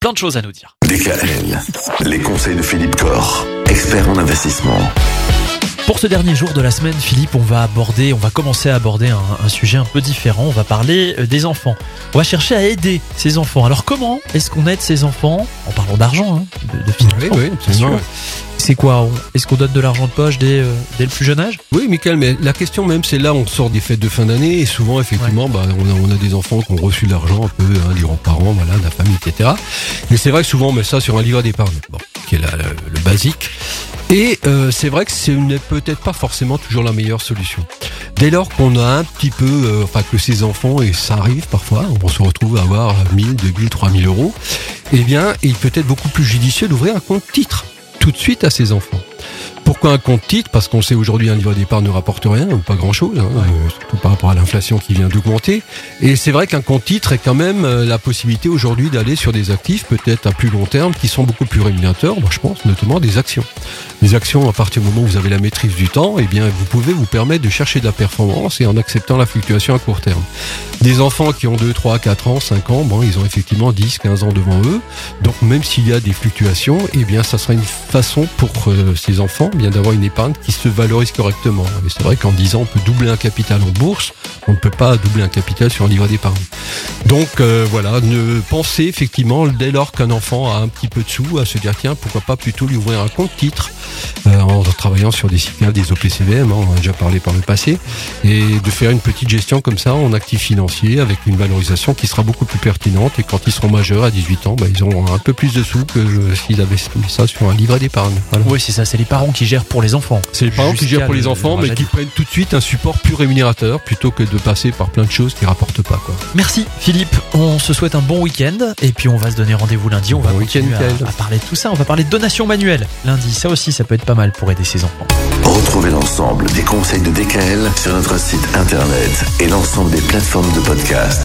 plein de choses à nous dire. DKL, les conseils de Philippe Corr, expert en investissement. Pour ce dernier jour de la semaine, Philippe, on va aborder, on va commencer à aborder un, un sujet un peu différent. On va parler euh, des enfants. On va chercher à aider ces enfants. Alors comment est-ce qu'on aide ces enfants? En parlant d'argent, hein, de, de financement, Oui, oui, bien absolument. sûr. C'est quoi Est-ce qu'on donne de l'argent de poche dès, euh, dès le plus jeune âge? Oui, Michael, mais la question même, c'est là, on sort des fêtes de fin d'année et souvent, effectivement, bah, on, a, on a des enfants qui ont reçu de l'argent un peu, hein, des grands-parents, voilà, la famille, etc. Mais c'est vrai que souvent, on met ça sur un livret d'épargne, bon, qui est le basique. Et euh, c'est vrai que ce n'est peut-être pas forcément toujours la meilleure solution. Dès lors qu'on a un petit peu, euh, enfin que ces enfants, et ça arrive parfois, on se retrouve à avoir 1000, 2000, 3000 euros, eh bien, il peut être beaucoup plus judicieux d'ouvrir un compte titre tout de suite à ses enfants. Pourquoi un compte titre? Parce qu'on sait aujourd'hui un livret d'épargne ne rapporte rien, ou pas grand-chose, hein, euh, surtout par rapport à l'inflation qui vient d'augmenter. Et c'est vrai qu'un compte titre est quand même euh, la possibilité aujourd'hui d'aller sur des actifs peut-être à plus long terme qui sont beaucoup plus rémunérateurs. Moi, je pense notamment des actions. Les actions, à partir du moment où vous avez la maîtrise du temps, eh bien, vous pouvez vous permettre de chercher de la performance et en acceptant la fluctuation à court terme. Des enfants qui ont 2, 3, 4 ans, 5 ans, bon, ils ont effectivement 10, 15 ans devant eux. Donc, même s'il y a des fluctuations, eh bien, ça sera une façon pour euh, ces enfants, bien d'avoir une épargne qui se valorise correctement. Et c'est vrai qu'en 10 ans, on peut doubler un capital en bourse. On ne peut pas doubler un capital sur un livret d'épargne. Donc, euh, voilà, ne pensez effectivement, dès lors qu'un enfant a un petit peu de sous, à se dire, tiens, pourquoi pas plutôt lui ouvrir un compte titre euh, en travaillant sur des CICAV, des OPCVM, hein, on en a déjà parlé par le passé, et de faire une petite gestion comme ça en actif financier avec une valorisation qui sera beaucoup plus pertinente. Et quand ils seront majeurs à 18 ans, bah, ils auront un peu plus de sous que euh, s'ils avaient mis ça sur un livret d'épargne. Voilà. Oui, c'est ça. C'est les parents qui gèrent pour les enfants. C'est les parents qui gèrent pour les le- enfants, le mais qui prennent tout de suite un support plus rémunérateur plutôt que de passer par plein de choses qui rapportent pas. Quoi. Merci Philippe, on se souhaite un bon week-end et puis on va se donner rendez-vous lundi, on va Bon continuer à parler de tout ça, on va parler de donation manuelle lundi, ça aussi ça peut être pas mal pour aider ses enfants. Retrouvez l'ensemble des conseils de DKL sur notre site internet et l'ensemble des plateformes de podcast.